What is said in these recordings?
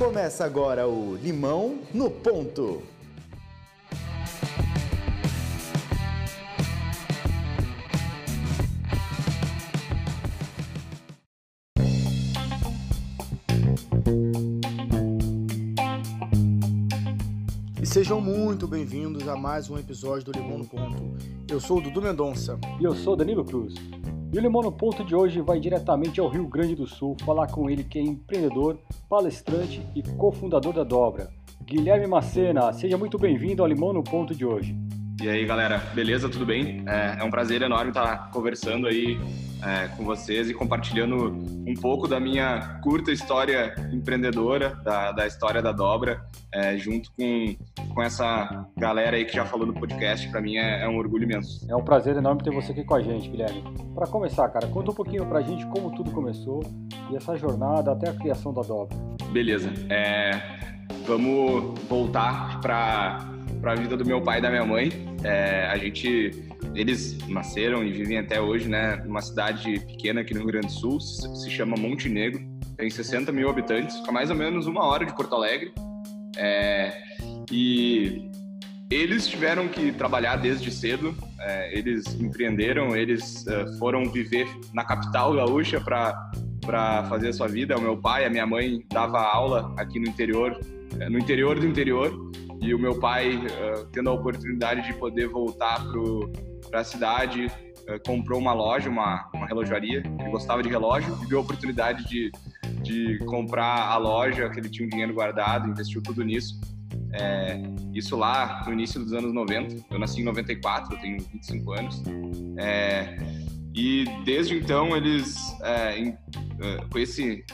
Começa agora o Limão no Ponto. E sejam muito bem-vindos a mais um episódio do Limão no Ponto. Eu sou o Dudu Mendonça. E eu sou Danilo Cruz. E o Limão no Ponto de hoje vai diretamente ao Rio Grande do Sul falar com ele que é empreendedor, palestrante e cofundador da Dobra. Guilherme Macena, seja muito bem-vindo ao Limão no Ponto de hoje. E aí, galera, beleza? Tudo bem? É, é um prazer enorme estar conversando aí é, com vocês e compartilhando um pouco da minha curta história empreendedora, da, da história da dobra, é, junto com, com essa galera aí que já falou no podcast. Para mim é, é, um orgulho imenso. É um prazer enorme ter você aqui com a gente, Guilherme. Para começar, cara, conta um pouquinho pra gente como tudo começou e essa jornada até a criação da dobra. Beleza. É, vamos voltar para a vida do meu pai e da minha mãe. É, a gente eles nasceram e vivem até hoje, né, numa cidade pequena aqui no Rio Grande do Sul, se chama Montenegro, tem 60 mil habitantes, fica mais ou menos uma hora de Porto Alegre. É, e eles tiveram que trabalhar desde cedo, é, eles empreenderam, eles é, foram viver na capital gaúcha para para fazer a sua vida. O meu pai, a minha mãe dava aula aqui no interior, é, no interior do interior, e o meu pai uh, tendo a oportunidade de poder voltar pro para a cidade, uh, comprou uma loja, uma, uma relojaria. Ele gostava de relógio e viu a oportunidade de, de comprar a loja, que ele tinha um dinheiro guardado, investiu tudo nisso. É, isso lá no início dos anos 90. Eu nasci em 94, eu tenho 25 anos. É, e desde então eles, é, em, com esse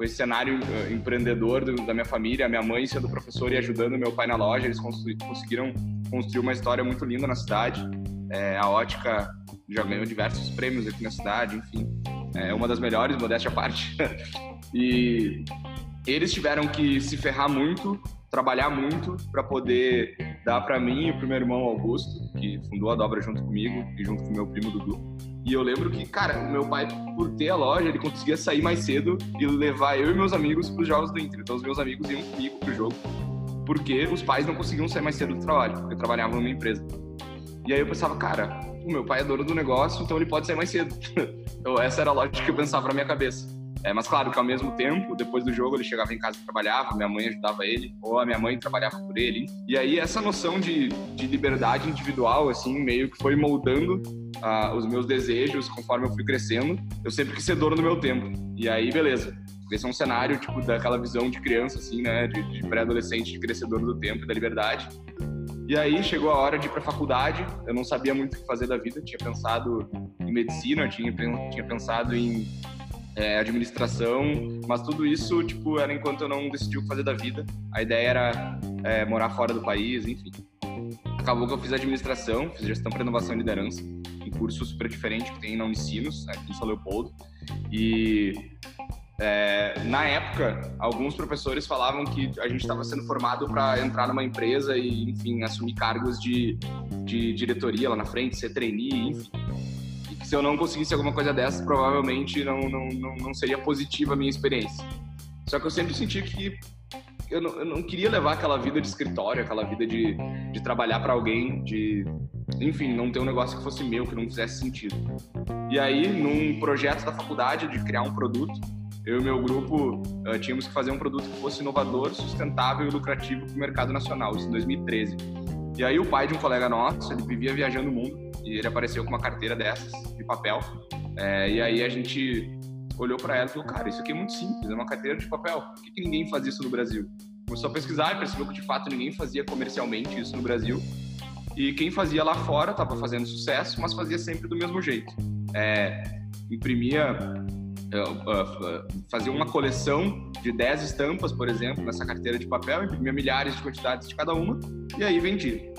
com esse cenário empreendedor do, da minha família, minha mãe sendo professora e ajudando meu pai na loja, eles conseguiram construir uma história muito linda na cidade. É, a ótica já ganhou diversos prêmios aqui na cidade, enfim, é uma das melhores, modéstia à parte. e eles tiveram que se ferrar muito, trabalhar muito para poder dar para mim e para o meu irmão Augusto, que fundou a dobra junto comigo e junto com meu primo Dudu. E eu lembro que, cara, o meu pai, por ter a loja, ele conseguia sair mais cedo e levar eu e meus amigos para os jogos do Inter. Então os meus amigos iam comigo pro jogo, porque os pais não conseguiam sair mais cedo do trabalho, porque trabalhavam numa empresa. E aí eu pensava, cara, o meu pai é dono do negócio, então ele pode sair mais cedo. então essa era a lógica que eu pensava na minha cabeça. É, mas claro que ao mesmo tempo, depois do jogo, ele chegava em casa e trabalhava, minha mãe ajudava ele, ou a minha mãe trabalhava por ele. E aí essa noção de, de liberdade individual, assim, meio que foi moldando uh, os meus desejos conforme eu fui crescendo. Eu sempre quis ser dono do meu tempo. E aí, beleza. Esse é um cenário, tipo, daquela visão de criança, assim, né, de, de pré-adolescente, de crescedor do tempo e da liberdade. E aí chegou a hora de ir para faculdade. Eu não sabia muito o que fazer da vida. Tinha pensado em medicina, tinha, tinha pensado em é, administração, mas tudo isso tipo era enquanto eu não decidi o que fazer da vida. A ideia era é, morar fora do país, enfim. Acabou que eu fiz administração, fiz gestão para inovação e liderança, um curso super diferente que tem na Unicinos, aqui em São Leopoldo. E é, na época, alguns professores falavam que a gente estava sendo formado para entrar numa empresa e, enfim, assumir cargos de, de diretoria lá na frente, ser trainee, enfim. E que se eu não conseguisse alguma coisa dessas, provavelmente não, não, não, não seria positiva a minha experiência. Só que eu sempre senti que eu não, eu não queria levar aquela vida de escritório, aquela vida de, de trabalhar para alguém, de, enfim, não ter um negócio que fosse meu, que não fizesse sentido. E aí, num projeto da faculdade de criar um produto, eu e meu grupo uh, tínhamos que fazer um produto que fosse inovador, sustentável e lucrativo para o mercado nacional, isso em 2013. E aí o pai de um colega nosso, ele vivia viajando o mundo e ele apareceu com uma carteira dessas, de papel. É, e aí a gente olhou para ela e falou, cara, isso aqui é muito simples, é uma carteira de papel. Por que, que ninguém faz isso no Brasil? Começou a pesquisar e percebeu que de fato ninguém fazia comercialmente isso no Brasil. E quem fazia lá fora estava fazendo sucesso, mas fazia sempre do mesmo jeito. É, imprimia fazer uma coleção de 10 estampas, por exemplo, nessa carteira de papel, imprimia milhares de quantidades de cada uma e aí vendia.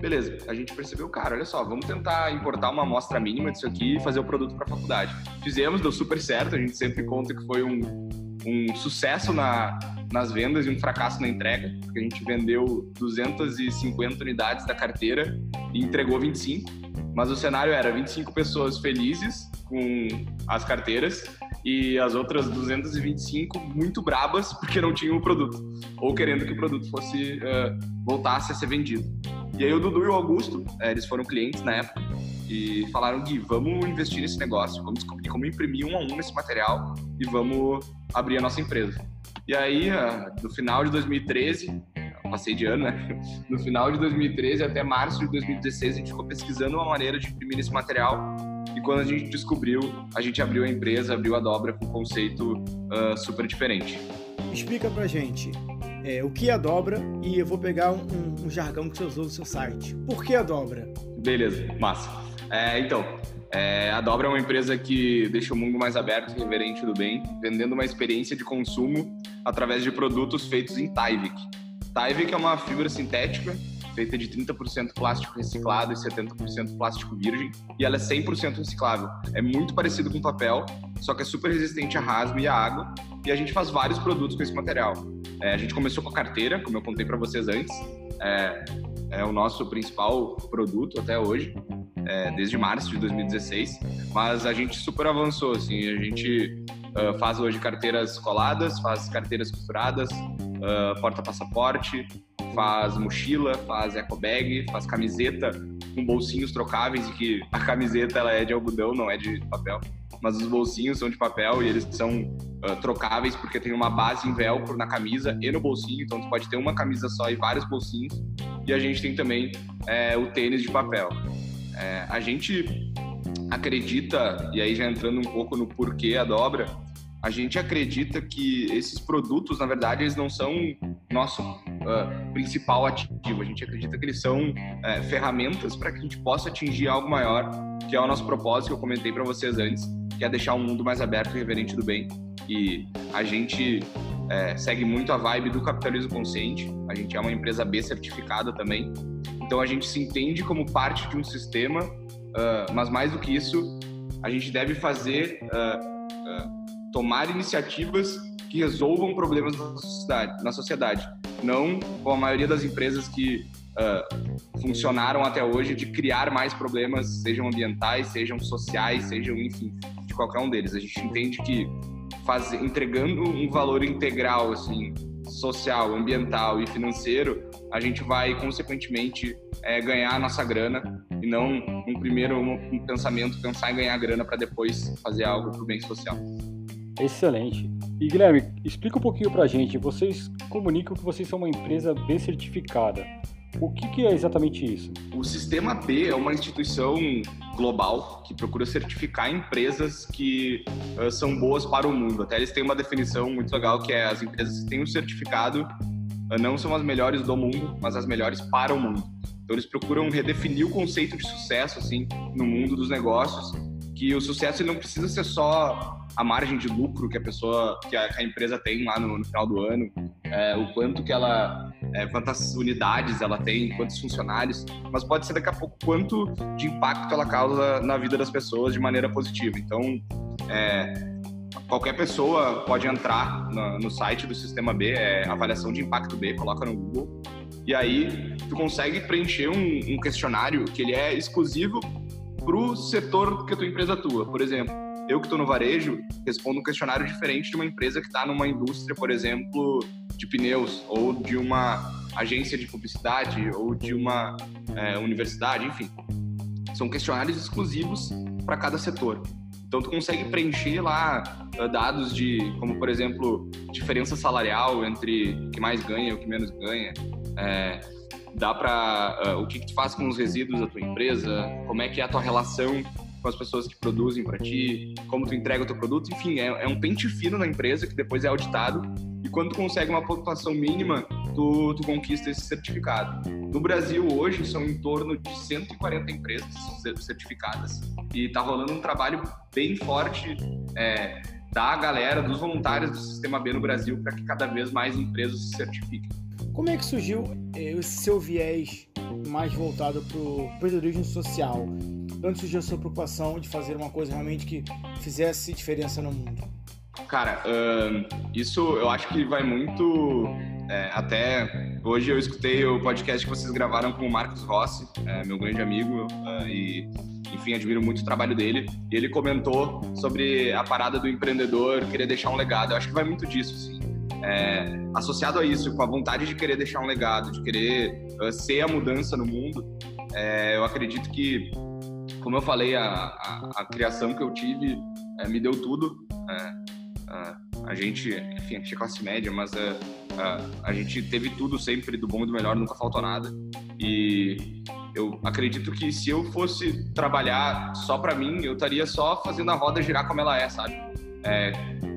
Beleza, a gente percebeu, cara, olha só, vamos tentar importar uma amostra mínima disso aqui e fazer o produto para a faculdade. Fizemos, deu super certo, a gente sempre conta que foi um, um sucesso na, nas vendas e um fracasso na entrega, porque a gente vendeu 250 unidades da carteira e entregou 25, mas o cenário era 25 pessoas felizes com as carteiras e as outras 225 muito brabas porque não tinham o produto ou querendo que o produto fosse uh, voltasse a ser vendido. E aí o Dudu e o Augusto, eh, eles foram clientes na época e falaram Gui, vamos investir nesse negócio, vamos descobrir como imprimir um a um esse material e vamos abrir a nossa empresa. E aí, uh, no final de 2013, passei de ano, né? No final de 2013 até março de 2016, a gente ficou pesquisando uma maneira de imprimir esse material e quando a gente descobriu, a gente abriu a empresa, abriu a dobra com um conceito uh, super diferente. Explica pra gente é, o que é a dobra e eu vou pegar um, um, jargão que você usou no seu site. Por que a dobra? Beleza, massa. É, então, é, a Dobra é uma empresa que deixa o mundo mais aberto e reverente do bem, vendendo uma experiência de consumo através de produtos feitos em Tyvek. Tyvek é uma fibra sintética feita de 30% plástico reciclado e 70% plástico virgem, e ela é 100% reciclável. É muito parecido com papel, só que é super resistente a rasgo e a água, e a gente faz vários produtos com esse material. É, a gente começou com a carteira, como eu contei para vocês antes, é, é, o nosso principal produto até hoje, é, desde março de 2016, mas a gente super avançou, assim, a gente uh, faz hoje carteiras coladas, faz carteiras costuradas, uh, porta-passaporte, faz mochila, faz eco bag, faz camiseta com bolsinhos trocáveis que a camiseta ela é de algodão, não é de papel. Mas os bolsinhos são de papel e eles são uh, trocáveis porque tem uma base em velcro na camisa e no bolsinho, então tu pode ter uma camisa só e vários bolsinhos. E a gente tem também é, o tênis de papel. É, a gente acredita, e aí já entrando um pouco no porquê a dobra, a gente acredita que esses produtos, na verdade, eles não são nosso uh, principal ativo. A gente acredita que eles são uh, ferramentas para que a gente possa atingir algo maior, que é o nosso propósito que eu comentei para vocês antes, que é deixar um mundo mais aberto e reverente do bem. E a gente uh, segue muito a vibe do capitalismo consciente. A gente é uma empresa B certificada também. Então a gente se entende como parte de um sistema, ah, mas mais do que isso, a gente deve fazer tomar iniciativas que resolvam problemas na sociedade, não com a maioria das empresas que uh, funcionaram até hoje de criar mais problemas, sejam ambientais, sejam sociais, sejam, enfim, de qualquer um deles. A gente entende que faz, entregando um valor integral, assim, social, ambiental e financeiro, a gente vai, consequentemente, é, ganhar a nossa grana e não, um primeiro um pensamento, pensar em ganhar grana para depois fazer algo para o bem social. Excelente. E Guilherme, explica um pouquinho para a gente. Vocês comunicam que vocês são uma empresa B certificada. O que, que, é exatamente isso? O Sistema B é uma instituição global que procura certificar empresas que uh, são boas para o mundo. Até eles têm uma definição muito legal que é as empresas que têm um certificado uh, não são as melhores do mundo, mas as melhores para o mundo. Então eles procuram redefinir o conceito de sucesso assim no mundo dos negócios, que o sucesso não precisa ser só a margem de lucro que a pessoa, que a, que a empresa tem lá no, no final do ano, é, o quanto que ela, é, quantas unidades ela tem, quantos funcionários, mas pode ser daqui a pouco quanto de impacto ela causa na vida das pessoas de maneira positiva. Então, é, qualquer pessoa pode entrar no, no, site do Sistema B, é avaliação de impacto B, coloca no Google, e aí tu consegue preencher um, um questionário que ele é exclusivo para o setor que a tua empresa atua. Por exemplo, eu que estou no varejo respondo um questionário diferente de uma empresa que está numa indústria, por exemplo, de pneus ou de uma agência de publicidade ou de uma é, universidade, enfim. São questionários exclusivos para cada setor. Então tu consegue preencher lá uh, dados de, como por exemplo, diferença salarial entre o que mais ganha e o que menos ganha. É, dá para uh, o que, que tu faz com os resíduos da tua empresa, como é que é a tua relação com as pessoas que produzem para ti, como tu entrega o teu produto, enfim, é, é, um pente fino na empresa que depois é auditado e quando tu consegue uma pontuação mínima, tu, tu conquista esse certificado. No Brasil hoje são em torno de 140 empresas certificadas e tá rolando um trabalho bem forte é, da galera, dos voluntários do Sistema B no Brasil para que cada vez mais empresas se certifiquem. Como é que surgiu eh, esse seu viés mais voltado para o empreendedorismo social? De onde surgiu a sua preocupação de fazer uma coisa realmente que fizesse diferença no mundo? Cara, uh, isso eu acho que vai muito. É, até hoje eu escutei o podcast que vocês gravaram com o Marcos Rossi, é, meu grande amigo, uh, e enfim, admiro muito o trabalho dele. E ele comentou sobre a parada do empreendedor querer deixar um legado. Eu acho que vai muito disso, assim. É, associado a isso, com a vontade de querer deixar um legado, de querer uh, ser a mudança no mundo, é, eu acredito que, como eu falei, a, a, a criação que eu tive é, me deu tudo. A gente, enfim, a gente é classe média, mas a gente teve tudo sempre do bom e do melhor, nunca faltou nada. E eu acredito que se eu fosse trabalhar só para mim, eu estaria só fazendo a roda girar como ela é, sabe? É,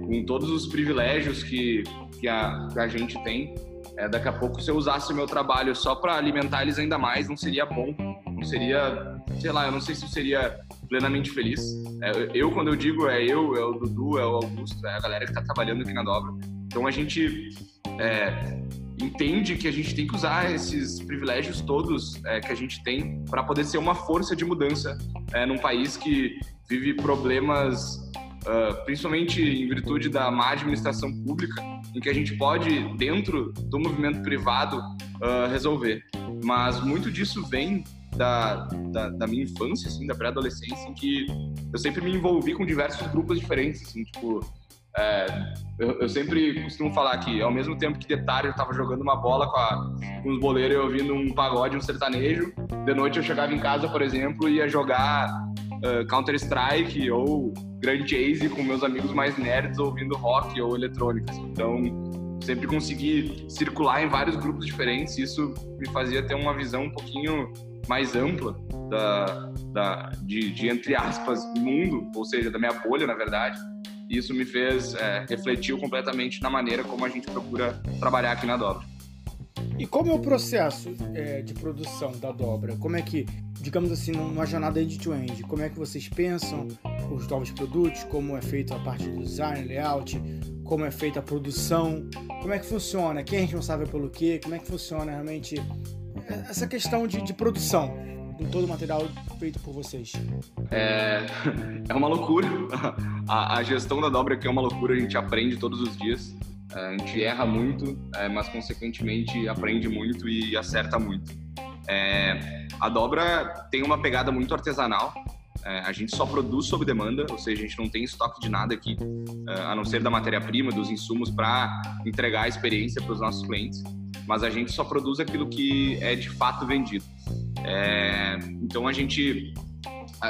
com todos os privilégios que, que, a, que a gente tem. É, daqui a pouco, se eu usasse o meu trabalho só para alimentar eles ainda mais, não seria bom. Não seria, sei lá, eu não sei se seria plenamente feliz. É, eu, quando eu digo é eu, é o Dudu, é o Augusto, é a galera que está trabalhando aqui na dobra. Então a gente é, entende que a gente tem que usar esses privilégios todos é, que a gente tem para poder ser uma força de mudança é, num país que vive problemas, uh, principalmente em virtude da má administração pública, em que a gente pode, dentro do movimento privado, uh, resolver. Mas muito disso vem da, da, da, minha infância, assim, da pré-adolescência, em que eu sempre me envolvi com diversos grupos diferentes, assim, tipo, é, eu, eu, sempre costumo falar que, ao mesmo tempo que de tarde eu estava jogando uma bola com, a, com os boleiros e ouvindo um pagode, um sertanejo, de noite eu chegava em casa, por exemplo, e ia jogar uh, Counter-Strike ou Grand Chase com meus amigos mais nerds ouvindo rock ou eletrônica. Assim. Então, sempre consegui circular em vários grupos diferentes isso me fazia ter uma visão um pouquinho mais ampla da, da, de, de, entre aspas, mundo, ou seja, da minha bolha, na verdade isso me fez é, refletir completamente na maneira como a gente procura trabalhar aqui na Dobra. E como é o processo é, de produção da dobra? Como é que, digamos assim, numa jornada end-to-end, como é que vocês pensam os novos produtos? Como é feita a parte do design, layout? Como é feita a produção? Como é que funciona? Quem é responsável pelo quê? Como é que funciona realmente essa questão de, de produção? em todo o material feito por vocês? É, é uma loucura. A, a, gestão da dobra aqui é uma loucura, a gente aprende todos os dias. É, a gente erra muito, é, mas consequentemente aprende muito e acerta muito. É, a dobra tem uma pegada muito artesanal. É, a gente só produz sob demanda, ou seja, a gente não tem estoque de nada aqui, é, a não ser da matéria-prima, dos insumos para entregar a experiência para os nossos clientes. Mas a gente só produz aquilo que é de fato vendido. É, então a gente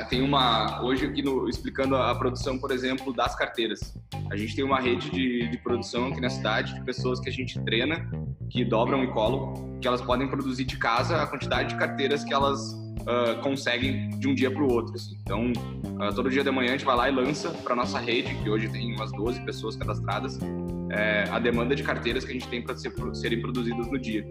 tem uma hoje aqui no, explicando a, produção, por exemplo, das carteiras. A gente tem uma rede de, de, produção aqui na cidade de pessoas que a gente treina, que dobram e colam, que elas podem produzir de casa a quantidade de carteiras que elas uh, conseguem de um dia para o outro. Assim. Então, uh, todo dia de manhã a gente vai lá e lança para nossa rede, que hoje tem umas 12 pessoas cadastradas, é, a demanda de carteiras que a gente tem para ser, serem produzidas no dia.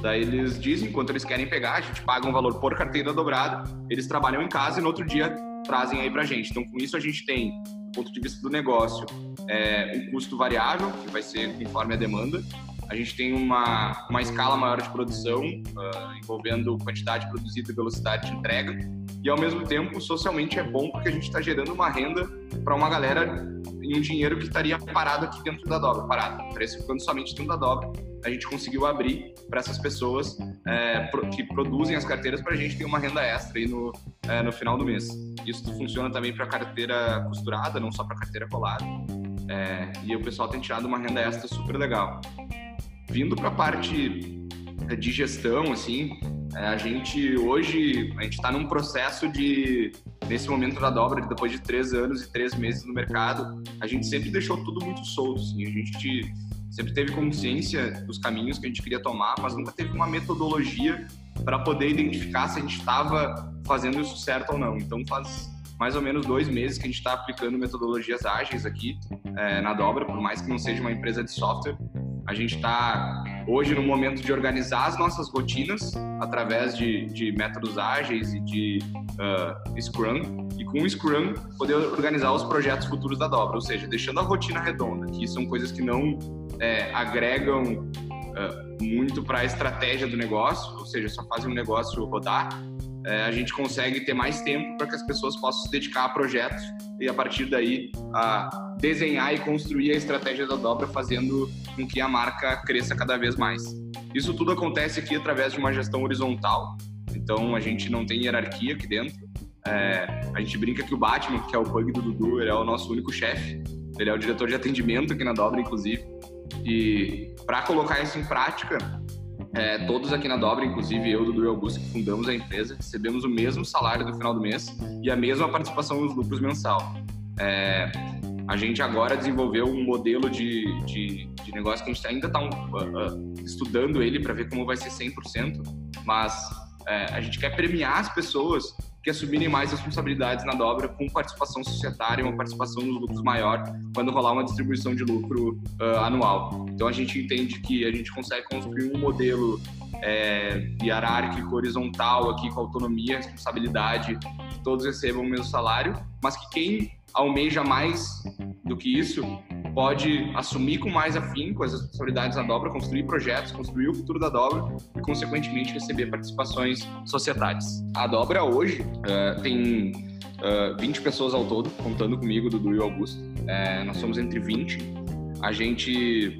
Daí eles dizem quanto eles querem pegar, a gente paga um valor por carteira dobrada, eles trabalham em casa e no outro dia trazem aí para a gente. Então, com isso, a gente tem, do ponto de vista do negócio, é, um custo variável, que vai ser conforme a demanda. A gente tem uma, uma escala maior de produção, uh, envolvendo quantidade produzida e velocidade de entrega. E, ao mesmo tempo, socialmente é bom porque a gente está gerando uma renda para uma galera em um dinheiro que estaria parado aqui dentro da dobra, parado, ficando somente dentro da dobra. A gente conseguiu abrir para essas pessoas é, que produzem as carteiras para a gente ter uma renda extra aí no, é, no final do mês. Isso funciona também para carteira costurada, não só para carteira colada. É, e o pessoal tem tirado uma renda extra super legal. Vindo para a parte de gestão, assim, é, a gente hoje a gente está num processo de nesse momento da dobra, depois de três anos e três meses no mercado, a gente sempre deixou tudo muito solto. Assim, a gente sempre teve consciência dos caminhos que a gente queria tomar, mas nunca teve uma metodologia para poder identificar se a gente estava fazendo isso certo ou não. Então faz mais ou menos dois meses que a gente está aplicando metodologias ágeis aqui é, na dobra, por mais que não seja uma empresa de software. A gente está hoje no momento de organizar as nossas rotinas através de, de métodos ágeis e de uh, Scrum, e com o Scrum poder organizar os projetos futuros da dobra, ou seja, deixando a rotina redonda, que são coisas que não é, agregam uh, muito para a estratégia do negócio, ou seja, só fazem o negócio rodar, é, a gente consegue ter mais tempo para que as pessoas possam se dedicar a projetos e a partir daí a desenhar e construir a estratégia da dobra, fazendo com que a marca cresça cada vez mais. Isso tudo acontece aqui através de uma gestão horizontal, então a gente não tem hierarquia aqui dentro. É, a gente brinca que o Batman, que é o bug do Dudu, ele é o nosso único chefe. Ele é o diretor de atendimento aqui na Dobra, inclusive. E para colocar isso em prática, é, todos aqui na Dobra, inclusive eu, Dudu e Augusto, que fundamos a empresa, recebemos o mesmo salário no final do mês e a mesma participação nos lucros mensal. É, a gente agora desenvolveu um modelo de, de, de negócio que a gente ainda está uh, uh, estudando ele para ver como vai ser 100%, mas é, a gente quer premiar as pessoas que assumirem mais responsabilidades na dobra com participação societária, uma participação nos lucros maior quando rolar uma distribuição de lucro uh, anual. Então a gente entende que a gente consegue construir um modelo é, hierárquico, horizontal aqui com autonomia, responsabilidade, que todos recebam o mesmo salário, mas que quem almeja mais do que isso pode assumir com mais afinco as responsabilidades da dobra, construir projetos, construir o futuro da dobra e, consequentemente, receber participações societárias. A dobra hoje uh, tem uh, 20 pessoas ao todo, contando comigo, Dudu e Augusto. Uh, nós somos entre 20. A gente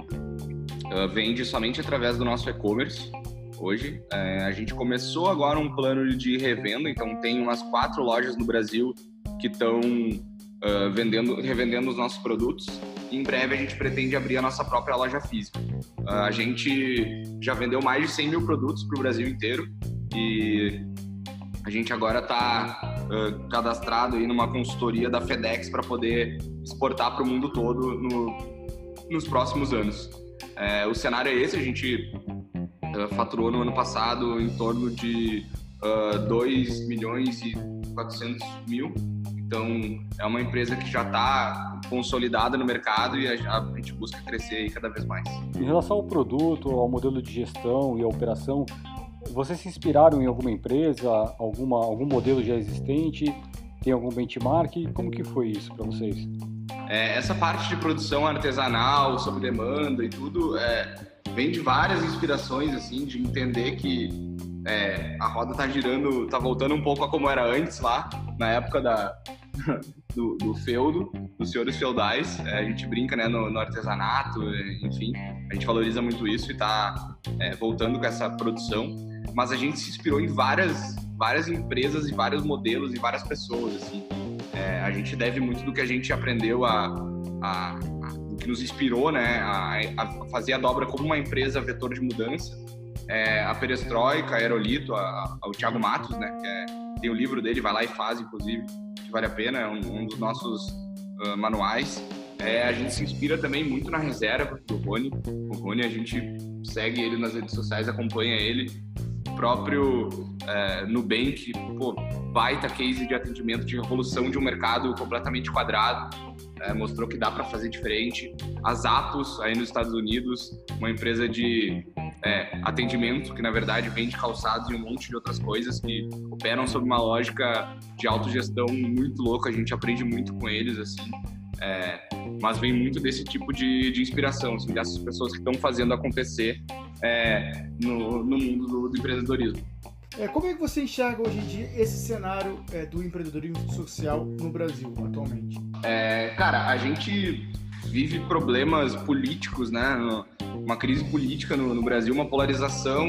vende somente através do nosso e-commerce. Hoje, a gente começou agora um plano de revenda, então tem umas quatro lojas no Brasil que estão uh, vendendo, revendendo os nossos produtos. Em breve a gente pretende abrir a nossa própria loja física. Uh, a gente já vendeu mais de 100 mil produtos para o Brasil inteiro e a gente agora está uh, cadastrado aí numa consultoria da FedEx para poder exportar para o mundo todo no, nos próximos anos. É, o cenário é esse, a gente uh, faturou no ano passado em torno de uh, 2 milhões e 400 mil então, é uma empresa que já está consolidada no mercado e a, a, gente busca crescer cada vez mais. Em relação ao produto, ao modelo de gestão e à operação, vocês se inspiraram em alguma empresa, alguma, algum modelo já existente? Tem algum benchmark? Como que foi isso para vocês? É, essa parte de produção artesanal, sob demanda e tudo, é, vem de várias inspirações, assim, de entender que é, a roda tá girando, tá voltando um pouco a como era antes lá, na época da, do, do feudo, dos senhores feudais. É, a gente brinca né, no, no, artesanato, enfim, a gente valoriza muito isso e está é, voltando com essa produção. Mas a gente se inspirou em várias, várias empresas e vários modelos e várias pessoas. Assim. É, a gente deve muito do que a gente aprendeu a, a, que nos inspirou né, a, a, fazer a dobra como uma empresa vetor de mudança. É, a Perestroika, a Aerolito, a, a, o Thiago Matos, né, que é, tem o livro dele, vai lá e faz, inclusive que vale a pena, é um, um dos nossos uh, manuais. É, a gente se inspira também muito na reserva do Rony. O Rony, a gente segue ele nas redes sociais, acompanha ele. O próprio é, Nubank, pô, baita case de atendimento, de revolução de um mercado completamente quadrado. É, mostrou que dá para fazer diferente. As Atos, aí nos Estados Unidos, uma empresa de é, atendimento, que na verdade vende calçados e um monte de outras coisas que operam sob uma lógica de autogestão muito louca. A gente aprende muito com eles, assim. É, mas vem muito desse tipo de, de inspiração, assim, dessas pessoas que estão fazendo acontecer é, no, no, mundo do, do empreendedorismo. É, como é que você enxerga hoje em dia esse cenário é, do empreendedorismo social no Brasil atualmente? É, cara, a gente vive problemas políticos, né? Uma crise política no, no Brasil, uma polarização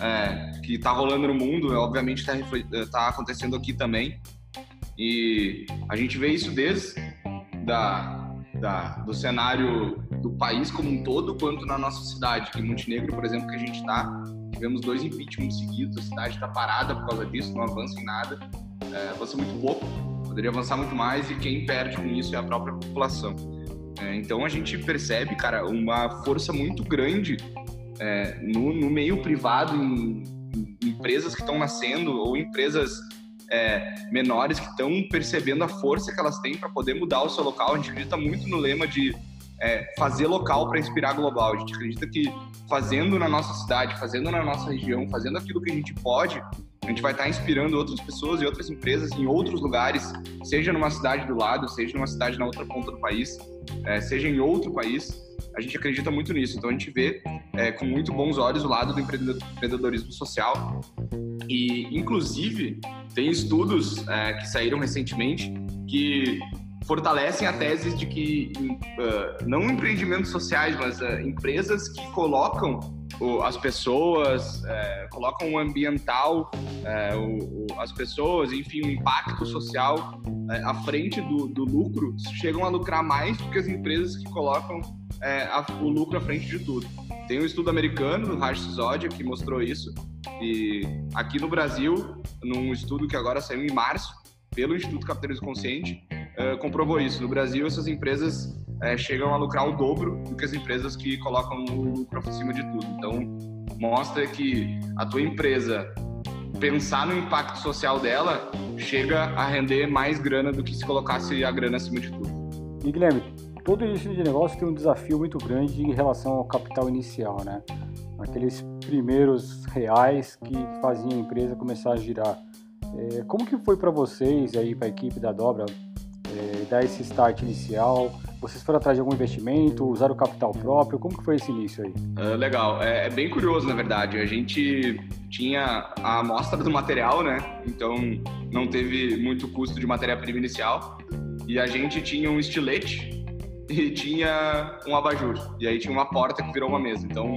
é, que está rolando no mundo, obviamente está tá acontecendo aqui também. E a gente vê isso desde da, da, do cenário do país como um todo, quanto na nossa cidade. Em Montenegro, por exemplo, que a gente está, tivemos dois impeachments seguidos, a cidade está parada por causa disso, não avança em nada, é, avança muito pouco, poderia avançar muito mais e quem perde com isso é a própria população. É, então a gente percebe, cara, uma força muito grande é, no, no, meio privado, em, em empresas que estão nascendo ou empresas é, menores que estão percebendo a força que elas têm para poder mudar o seu local. A gente acredita muito no lema de é, fazer local para inspirar global. A gente acredita que fazendo na nossa cidade, fazendo na nossa região, fazendo aquilo que a gente pode, a gente vai estar inspirando outras pessoas e outras empresas em outros lugares, seja numa cidade do lado, seja numa cidade na outra ponta do país, é, seja em outro país. A gente acredita muito nisso. Então a gente vê é, com muito bons olhos o lado do empreendedorismo social. E, inclusive, tem estudos é, que saíram recentemente que fortalecem a tese de que uh, não empreendimentos sociais, mas uh, empresas que colocam uh, as pessoas, eh, colocam o ambiental, eh, o, o, as pessoas, enfim, o impacto social eh, à frente do, do, lucro, chegam a lucrar mais do que as empresas que colocam a, o lucro à frente de tudo. Tem um estudo americano, do Raj Sisodia, que mostrou isso. E aqui no Brasil, num estudo que agora saiu em março, pelo Instituto Capitalismo Consciente, uh, comprovou isso. No Brasil, essas empresas uh, chegam a lucrar o dobro do que as empresas que colocam o lucro acima de tudo. Então, mostra que a tua empresa pensar no impacto social dela chega a render mais grana do que se colocasse a grana acima de tudo. E Guilherme, todo início de negócio tem um desafio muito grande em relação ao capital inicial, né? Aqueles primeiros reais que faziam a empresa começar a girar. É, como que foi para vocês aí, para a equipe da Dobra, é, dar esse start inicial? Vocês foram atrás de algum investimento, usaram capital próprio? Como que foi esse início aí? Uh, legal, é, é, bem curioso na verdade. A gente tinha a amostra do material, né? Então não teve muito custo de matéria-prima inicial. E a gente tinha um estilete e tinha um abajur. E aí tinha uma porta que virou uma mesa. Então,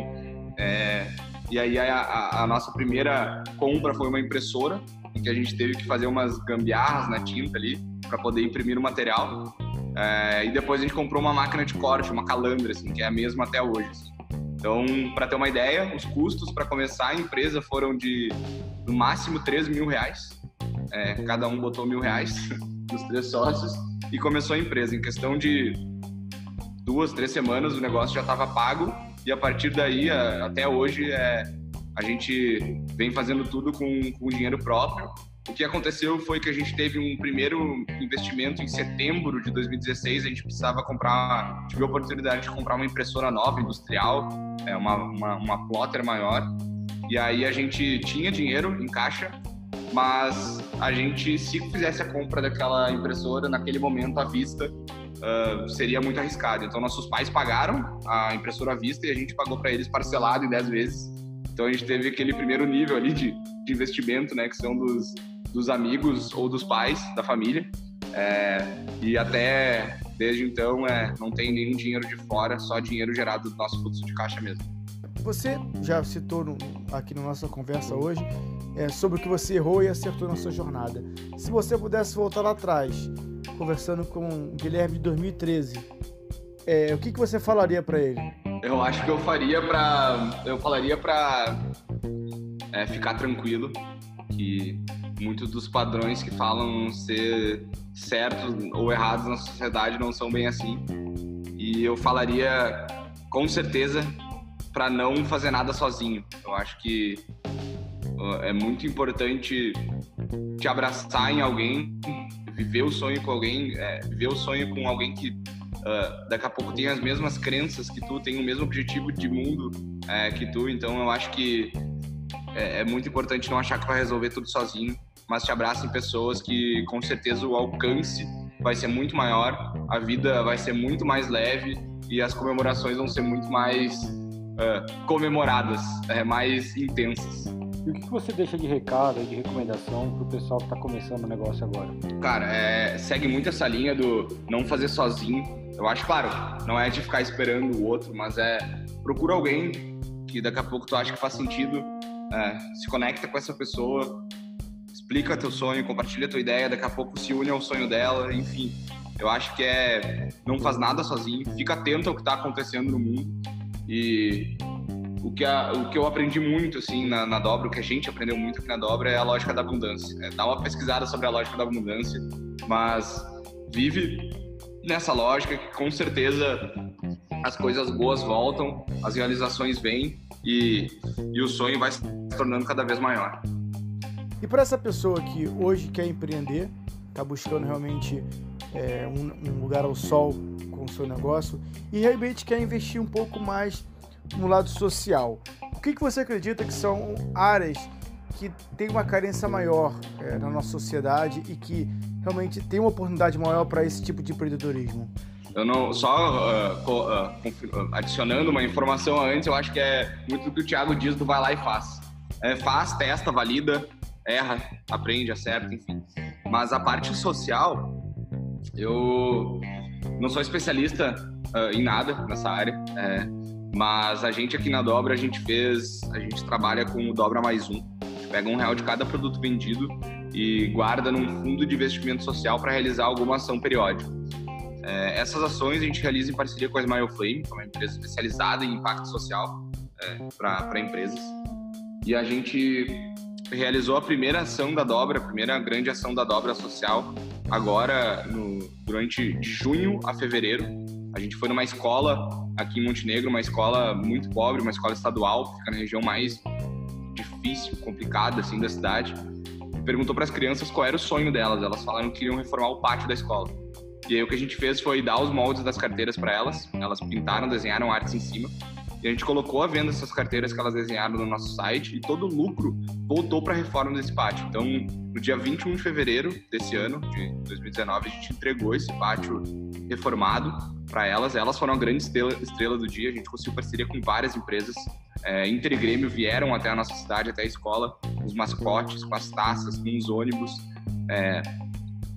é... e aí a, a, a nossa primeira compra foi uma impressora em que a gente teve que fazer umas gambiarras na tinta ali para poder imprimir o material. É, e depois a gente comprou uma máquina de corte, uma calandra, assim, que é a mesma até hoje. Assim. Então, para ter uma ideia, os custos para começar a empresa foram de no máximo 3 mil reais. É, cada um botou mil reais dos três sócios e começou a empresa. Em questão de duas, três semanas, o negócio já estava pago e a partir daí, até hoje, é, a gente vem fazendo tudo com, com dinheiro próprio. O que aconteceu foi que a gente teve um primeiro investimento em setembro de 2016. A gente precisava comprar, tive a oportunidade de comprar uma impressora nova, industrial, é, uma, uma, uma plotter maior. E aí a gente tinha dinheiro em caixa, mas a gente, se fizesse a compra daquela impressora naquele momento à vista, uh, seria muito arriscado. Então, nossos pais pagaram a impressora à vista e a gente pagou para eles parcelado em 10 vezes. Então a gente teve aquele primeiro nível ali de, de investimento, né, que são dos, dos amigos ou dos pais da família. É, e até desde então é, não tem nenhum dinheiro de fora, só dinheiro gerado do nosso fluxo de caixa mesmo. Você já citou no, aqui na nossa conversa hoje é, sobre o que você errou e acertou na sua jornada. Se você pudesse voltar lá atrás, conversando com o Guilherme de 2013, é, o que, que você falaria para ele? Eu acho que eu faria para, eu falaria para é, ficar tranquilo que muitos dos padrões que falam ser certos ou errados na sociedade não são bem assim. E eu falaria com certeza para não fazer nada sozinho. Eu acho que é muito importante te abraçar em alguém, viver o sonho com alguém, é, viver o sonho com alguém que uh, daqui a pouco tem as mesmas crenças que tu, tem o mesmo objetivo de mundo é, que tu, então eu acho que é, é, muito importante não achar que vai resolver tudo sozinho, mas te abraça em pessoas que com certeza o alcance vai ser muito maior, a vida vai ser muito mais leve e as comemorações vão ser muito mais uh, comemoradas, é, mais intensas. E o que você deixa de recado e de recomendação para o pessoal que está começando o negócio agora? Cara, é, segue muito essa linha do não fazer sozinho. Eu acho, claro, não é de ficar esperando o outro, mas é procura alguém que daqui a pouco tu acha que faz sentido, é, se conecta com essa pessoa, explica teu sonho, compartilha tua ideia, daqui a pouco se une ao sonho dela, enfim. Eu acho que é não faz nada sozinho, fica atento ao que está acontecendo no mundo e o que, a, o que eu aprendi muito assim na, na, dobra, o que a gente aprendeu muito aqui na dobra é a lógica da abundância. É, dá uma pesquisada sobre a lógica da abundância, mas vive nessa lógica que com certeza as coisas boas voltam, as realizações vêm e, e o sonho vai se tornando cada vez maior. E para essa pessoa que hoje quer empreender, está buscando realmente é, um, um, lugar ao sol com o seu negócio e realmente quer investir um pouco mais no lado social, o que, que você acredita que são áreas que têm uma carência maior é, na nossa sociedade e que realmente tem uma oportunidade maior para esse tipo de empreendedorismo? Eu não só uh, uh, adicionando uma informação antes, eu acho que é muito do que o Thiago diz do vai lá e faz. É, faz, testa, valida, erra, aprende, acerta, enfim. Mas a parte social, Eu não sou especialista uh, em nada nessa área, é, mas a gente aqui na Dobra, a gente fez, a gente trabalha com o Dobra Mais Um. A gente pega um real de cada produto vendido e guarda num fundo de investimento social para realizar alguma ação periódica. É, essas ações a gente realiza em parceria com a Smile Flame, que é uma empresa especializada em impacto social é, para empresas. E a gente realizou a primeira ação da dobra, a primeira grande ação da dobra social, agora no, durante de junho a fevereiro. A gente foi numa escola aqui em Montenegro, uma escola muito pobre, uma escola estadual, fica na região mais difícil, complicada assim da cidade. Perguntou para as crianças qual era o sonho delas. Elas falaram que queriam reformar o pátio da escola. E aí o que a gente fez foi dar os moldes das carteiras para elas. Elas pintaram, desenharam artes em cima e a gente colocou à venda essas carteiras que elas desenharam no nosso site e todo o lucro voltou para a reforma desse pátio. Então, no dia 21 de fevereiro desse ano, de 2019, a gente entregou esse pátio reformado para elas. Elas foram a grande estrela, estrela, do dia. A gente conseguiu parceria com várias empresas. É, Inter e Grêmio vieram até a nossa cidade, até a escola, com os mascotes, com as taças, com os ônibus. É,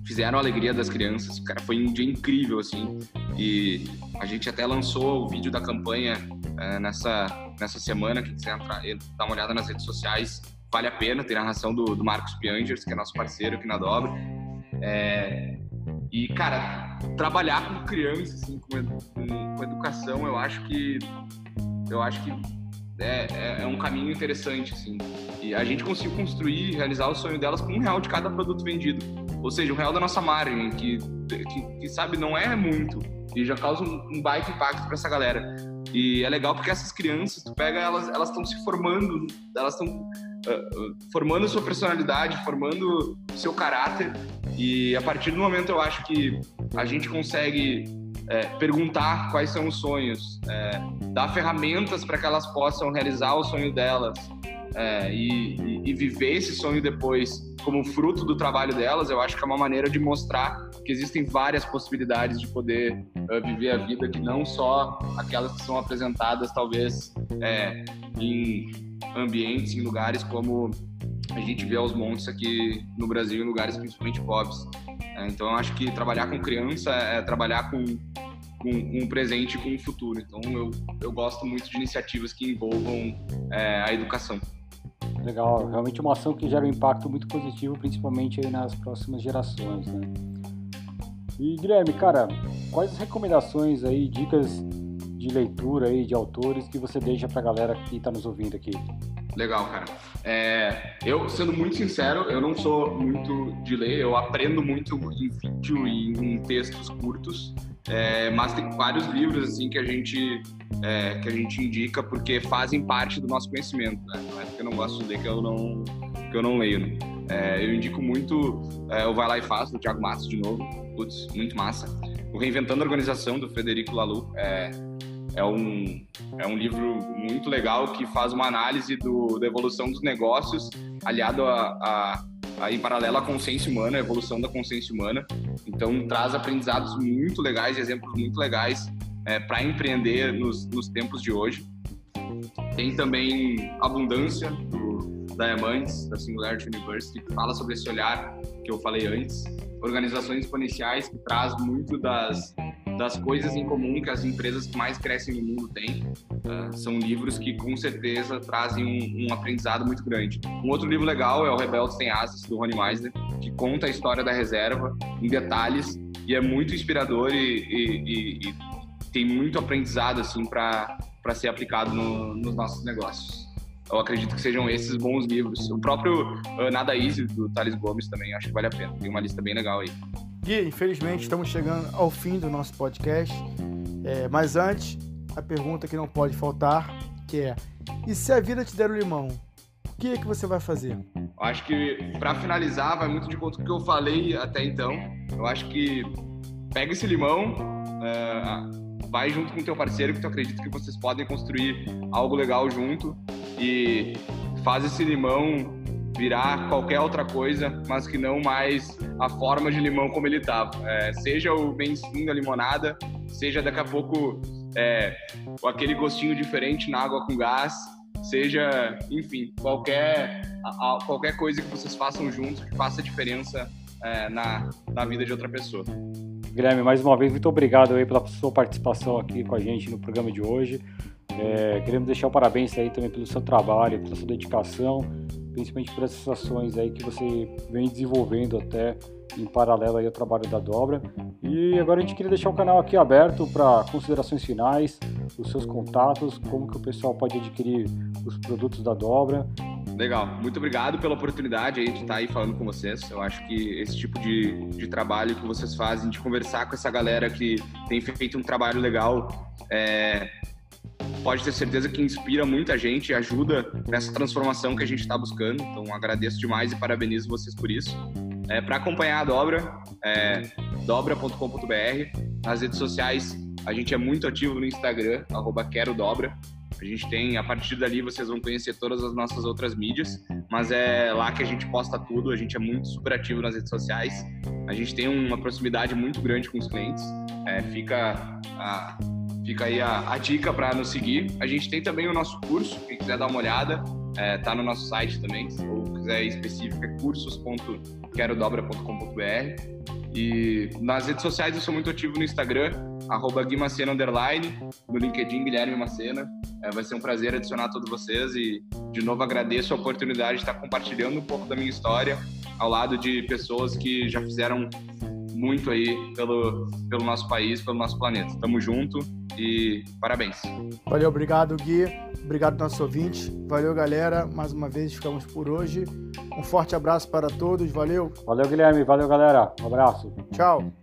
fizeram a alegria das crianças. Cara, foi um dia incrível, assim. E a gente até lançou o vídeo da campanha é, nessa, nessa semana. Quem quiser entrar, dar uma olhada nas redes sociais, vale a pena. Tem narração do, do Marcos Piangers, que é nosso parceiro aqui na Dobra. É, e, cara, trabalhar com crianças, assim, com, com, com, educação, eu acho que. Eu acho que é, é, é, um caminho interessante, assim. E a gente conseguiu construir, realizar o sonho delas com um real de cada produto vendido. Ou seja, um real da nossa margem, que, que, que sabe, não é muito. E já causa um, um baita impacto para essa galera. E é legal porque essas crianças, tu pega elas, elas estão se formando, elas estão formando sua personalidade, formando seu caráter. E a partir do momento eu acho que a gente consegue é, perguntar quais são os sonhos, é, dar ferramentas para que elas possam realizar o sonho delas é, e, e, viver esse sonho depois como fruto do trabalho delas, eu acho que é uma maneira de mostrar que existem várias possibilidades de poder uh, viver a vida, que não só aquelas que são apresentadas, talvez, é, em ambientes, em lugares como a gente vê aos montes aqui no Brasil, em lugares principalmente pobres. É, então, eu acho que trabalhar com criança é trabalhar com, com, com o presente e com o futuro. Então, eu, eu gosto muito de iniciativas que envolvam é, a educação. Legal, realmente uma ação que gera um impacto muito positivo, principalmente aí nas próximas gerações, né? E Guilherme, cara, quais as recomendações aí, dicas de leitura aí de autores que você deixa pra galera que está nos ouvindo aqui? Legal, cara. É, eu, sendo muito sincero, eu não sou muito de ler, eu aprendo muito em vídeo e em textos curtos, é, mas tem vários livros assim que a gente é, que a gente indica porque fazem parte do nosso conhecimento. Né? Não é porque eu não gosto de ler que eu não que eu não leio. Né? É, eu indico muito é, o Vai Lá e Faz do Thiago Matos de novo, putz, muito massa. O Reinventando a Organização do Frederico Lalu é é um, é um livro muito legal que faz uma análise do, da evolução dos negócios aliado a, a, a, em paralelo à consciência humana, a evolução da consciência humana. Então, traz aprendizados muito legais, exemplos muito legais é, para empreender nos, nos tempos de hoje. Tem também Abundância, do Diamantes, da Singularity University, que fala sobre esse olhar que eu falei antes. Organizações exponenciais, que traz muito das das coisas em comum que as empresas que mais crescem no mundo têm. Uh, são livros que com certeza trazem um, um, aprendizado muito grande. Um outro livro legal é o Rebeldes Tem Asas, do Ronnie Meisner, que conta a história da reserva em detalhes e é muito inspirador e, e, e, e tem muito aprendizado assim para ser aplicado no, nos nossos negócios. Eu acredito que sejam esses bons livros. O próprio uh, Nada Easy, do Thales Gomes, também acho que vale a pena. Tem uma lista bem legal aí. Gui, infelizmente estamos chegando ao fim do nosso podcast. É, mas antes, a pergunta que não pode faltar, que é: e se a vida te der o limão, o que é que você vai fazer? Acho que para finalizar vai muito de conta do que eu falei até então. Eu acho que pega esse limão, uh, vai junto com o teu parceiro que tu acredita que vocês podem construir algo legal junto e faz esse limão virar qualquer outra coisa, mas que não mais a forma de limão como ele estava. É, seja o mainstream da limonada, seja daqui a pouco é, aquele gostinho diferente na água com gás, seja, enfim, qualquer, a, a, qualquer coisa que vocês façam juntos que faça diferença é, na, na vida de outra pessoa. Guilherme, mais uma vez, muito obrigado aí pela sua participação aqui com a gente no programa de hoje. É, queremos deixar o parabéns aí também pelo seu trabalho, pela sua dedicação, principalmente por essas ações aí que você vem desenvolvendo até em paralelo aí ao trabalho da Dobra. E agora a gente queria deixar o canal aqui aberto para considerações finais, os seus contatos, como que o pessoal pode adquirir os produtos da Dobra. Legal, muito obrigado pela oportunidade aí de estar aí falando com vocês. Eu acho que esse tipo de, de trabalho que vocês fazem, de conversar com essa galera que tem feito um trabalho legal, é, pode ter certeza que inspira muita gente ajuda nessa transformação que a gente está buscando. Então agradeço demais e parabenizo vocês por isso. É, Para acompanhar a dobra, é dobra.com.br. Nas redes sociais, a gente é muito ativo no Instagram, arroba quero dobra. A gente tem, a partir dali vocês vão conhecer todas as nossas outras mídias, mas é lá que a gente posta tudo, a gente é muito super ativo nas redes sociais. A gente tem uma proximidade muito grande com os clientes. É, fica a, fica aí a, a dica para nos seguir. A gente tem também o nosso curso, quem quiser dar uma olhada, é, tá no nosso site também, ou quiser específico é cursos.querodobra.com.br. E nas redes sociais eu sou muito ativo no Instagram, Guimacena Underline, no LinkedIn Guilherme Macena. É, vai ser um prazer adicionar todos vocês e de novo agradeço a oportunidade de estar compartilhando um pouco da minha história ao lado de pessoas que já fizeram muito aí pelo, pelo nosso país, pelo nosso planeta. Tamo junto e parabéns. Valeu, obrigado Gui, obrigado nosso ouvinte. Valeu, galera. Mais uma vez ficamos por hoje. Um forte abraço para todos, valeu. Valeu, Guilherme, valeu, galera. Um abraço. Tchau.